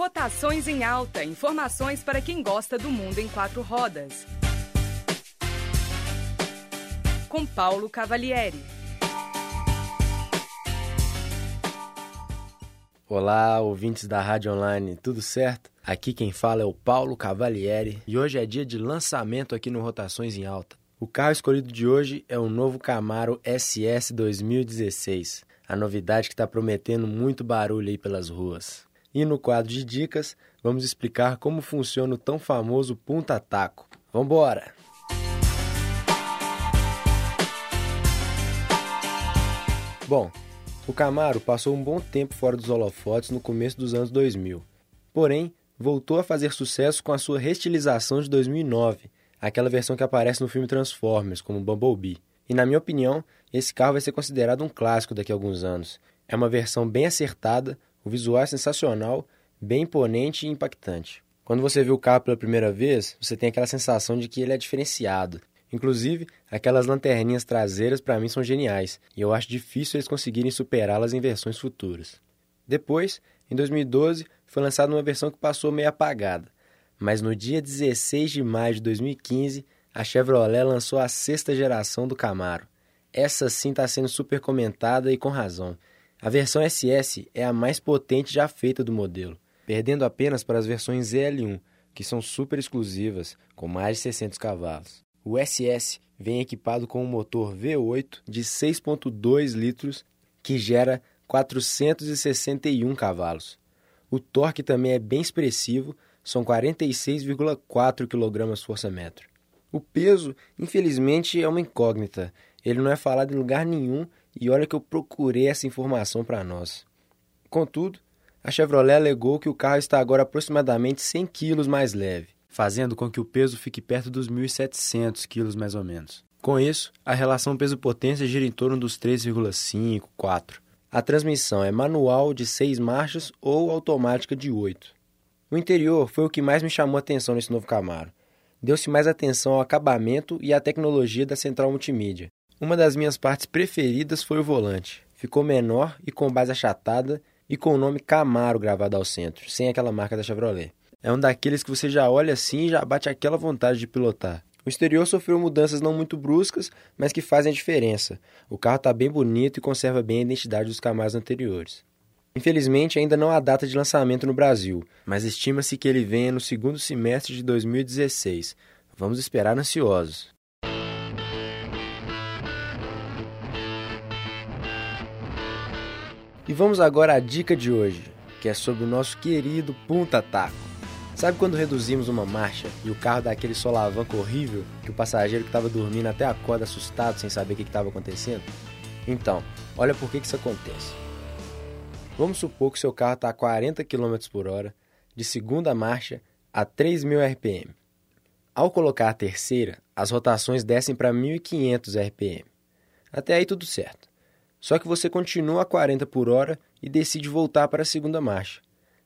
Rotações em Alta. Informações para quem gosta do mundo em quatro rodas. Com Paulo Cavalieri. Olá, ouvintes da Rádio Online, tudo certo? Aqui quem fala é o Paulo Cavalieri e hoje é dia de lançamento aqui no Rotações em Alta. O carro escolhido de hoje é o novo Camaro SS 2016, a novidade que está prometendo muito barulho aí pelas ruas. E no quadro de dicas, vamos explicar como funciona o tão famoso punta-taco. Vambora! Bom, o Camaro passou um bom tempo fora dos holofotes no começo dos anos 2000. Porém, voltou a fazer sucesso com a sua restilização de 2009, aquela versão que aparece no filme Transformers, como Bumblebee. E na minha opinião, esse carro vai ser considerado um clássico daqui a alguns anos. É uma versão bem acertada, o visual é sensacional, bem imponente e impactante. Quando você vê o carro pela primeira vez, você tem aquela sensação de que ele é diferenciado. Inclusive, aquelas lanterninhas traseiras para mim são geniais, e eu acho difícil eles conseguirem superá-las em versões futuras. Depois, em 2012, foi lançada uma versão que passou meio apagada, mas no dia 16 de maio de 2015, a Chevrolet lançou a sexta geração do Camaro. Essa sim está sendo super comentada e com razão. A versão SS é a mais potente já feita do modelo, perdendo apenas para as versões ZL1, que são super exclusivas, com mais de 600 cavalos. O SS vem equipado com um motor V8 de 6.2 litros que gera 461 cavalos. O torque também é bem expressivo, são 46,4 kgfm. O peso, infelizmente, é uma incógnita. Ele não é falado em lugar nenhum e olha que eu procurei essa informação para nós. Contudo, a Chevrolet alegou que o carro está agora aproximadamente 100 kg mais leve, fazendo com que o peso fique perto dos 1.700 kg mais ou menos. Com isso, a relação peso-potência gira em torno dos 3,5, 4. A transmissão é manual de 6 marchas ou automática de 8. O interior foi o que mais me chamou a atenção nesse novo Camaro. Deu-se mais atenção ao acabamento e à tecnologia da central multimídia. Uma das minhas partes preferidas foi o volante. Ficou menor e com base achatada e com o nome Camaro gravado ao centro, sem aquela marca da Chevrolet. É um daqueles que você já olha assim e já bate aquela vontade de pilotar. O exterior sofreu mudanças não muito bruscas, mas que fazem a diferença. O carro está bem bonito e conserva bem a identidade dos Camaros anteriores. Infelizmente, ainda não há data de lançamento no Brasil, mas estima-se que ele venha no segundo semestre de 2016. Vamos esperar ansiosos. E vamos agora à dica de hoje, que é sobre o nosso querido Punta Taco. Sabe quando reduzimos uma marcha e o carro dá aquele solavanco horrível que o passageiro que estava dormindo até acorda assustado sem saber o que estava acontecendo? Então, olha por que, que isso acontece. Vamos supor que seu carro está a 40 km por hora, de segunda marcha a 3.000 RPM. Ao colocar a terceira, as rotações descem para 1.500 RPM. Até aí tudo certo. Só que você continua a 40 por hora e decide voltar para a segunda marcha.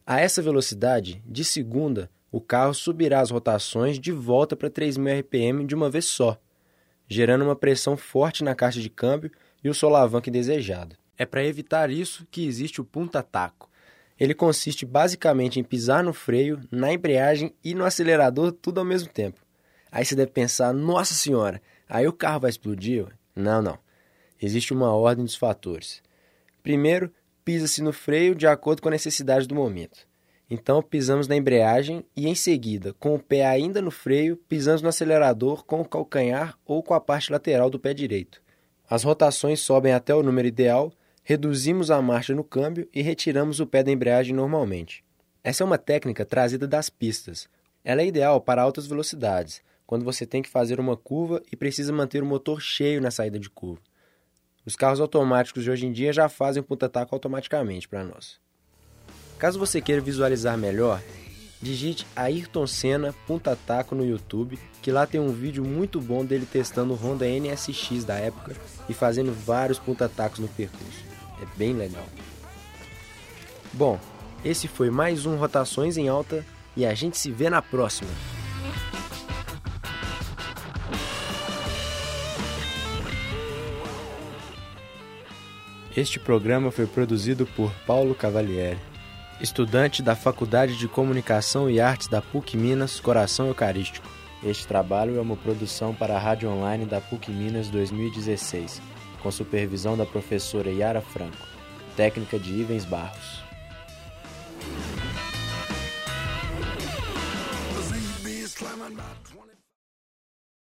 A essa velocidade, de segunda, o carro subirá as rotações de volta para 3.000 RPM de uma vez só, gerando uma pressão forte na caixa de câmbio e o solavanco desejado. É para evitar isso que existe o punta-taco. Ele consiste basicamente em pisar no freio, na embreagem e no acelerador tudo ao mesmo tempo. Aí você deve pensar, nossa senhora, aí o carro vai explodir? Não, não. Existe uma ordem dos fatores. Primeiro, pisa-se no freio de acordo com a necessidade do momento. Então, pisamos na embreagem e, em seguida, com o pé ainda no freio, pisamos no acelerador com o calcanhar ou com a parte lateral do pé direito. As rotações sobem até o número ideal reduzimos a marcha no câmbio e retiramos o pé da embreagem normalmente. Essa é uma técnica trazida das pistas. Ela é ideal para altas velocidades, quando você tem que fazer uma curva e precisa manter o motor cheio na saída de curva. Os carros automáticos de hoje em dia já fazem o punta-taco automaticamente para nós. Caso você queira visualizar melhor, digite Ayrton Senna punta-taco no YouTube, que lá tem um vídeo muito bom dele testando o Honda NSX da época e fazendo vários punta-tacos no percurso. É bem legal. Bom, esse foi mais um Rotações em Alta e a gente se vê na próxima. Este programa foi produzido por Paulo Cavalieri. Estudante da Faculdade de Comunicação e Artes da PUC Minas, Coração Eucarístico. Este trabalho é uma produção para a Rádio Online da PUC Minas 2016, com supervisão da professora Yara Franco, técnica de Ivens Barros.